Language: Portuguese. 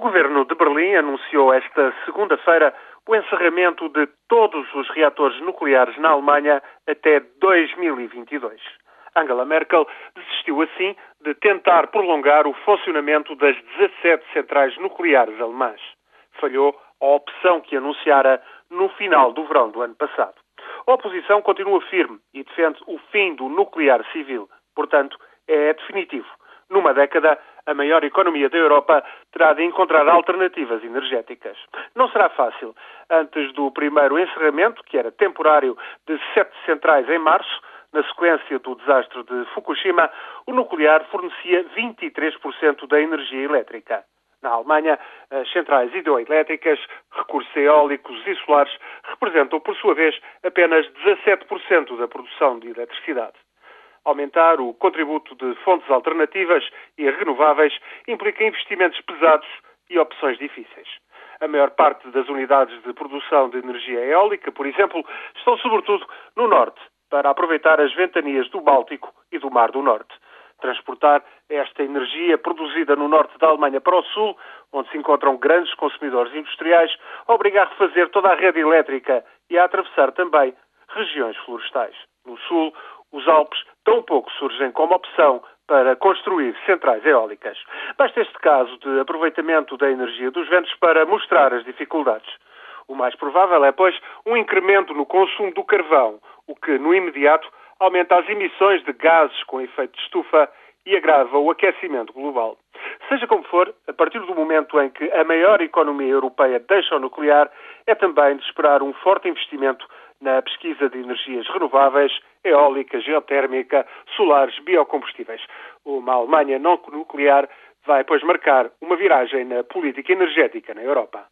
O governo de Berlim anunciou esta segunda-feira o encerramento de todos os reatores nucleares na Alemanha até 2022. Angela Merkel desistiu assim de tentar prolongar o funcionamento das 17 centrais nucleares alemãs. Falhou a opção que anunciara no final do verão do ano passado. A oposição continua firme e defende o fim do nuclear civil. Portanto, é definitivo. Década, a maior economia da Europa terá de encontrar alternativas energéticas. Não será fácil. Antes do primeiro encerramento, que era temporário, de sete centrais em março, na sequência do desastre de Fukushima, o nuclear fornecia 23% da energia elétrica. Na Alemanha, as centrais hidroelétricas, recursos eólicos e solares representam, por sua vez, apenas 17% da produção de eletricidade. Aumentar o contributo de fontes alternativas e renováveis implica investimentos pesados e opções difíceis. A maior parte das unidades de produção de energia eólica, por exemplo, estão sobretudo no norte, para aproveitar as ventanias do Báltico e do Mar do Norte. Transportar esta energia produzida no norte da Alemanha para o sul, onde se encontram grandes consumidores industriais, obriga a refazer toda a rede elétrica e a atravessar também regiões florestais. No sul, os Alpes tão pouco surgem como opção para construir centrais eólicas. Basta este caso de aproveitamento da energia dos ventos para mostrar as dificuldades. O mais provável é, pois, um incremento no consumo do carvão, o que, no imediato, aumenta as emissões de gases com efeito de estufa e agrava o aquecimento global. Seja como for, a partir do momento em que a maior economia europeia deixa o nuclear, é também de esperar um forte investimento na pesquisa de energias renováveis, eólica, geotérmica, solares, biocombustíveis. Uma Alemanha não nuclear vai, pois, marcar uma viragem na política energética na Europa.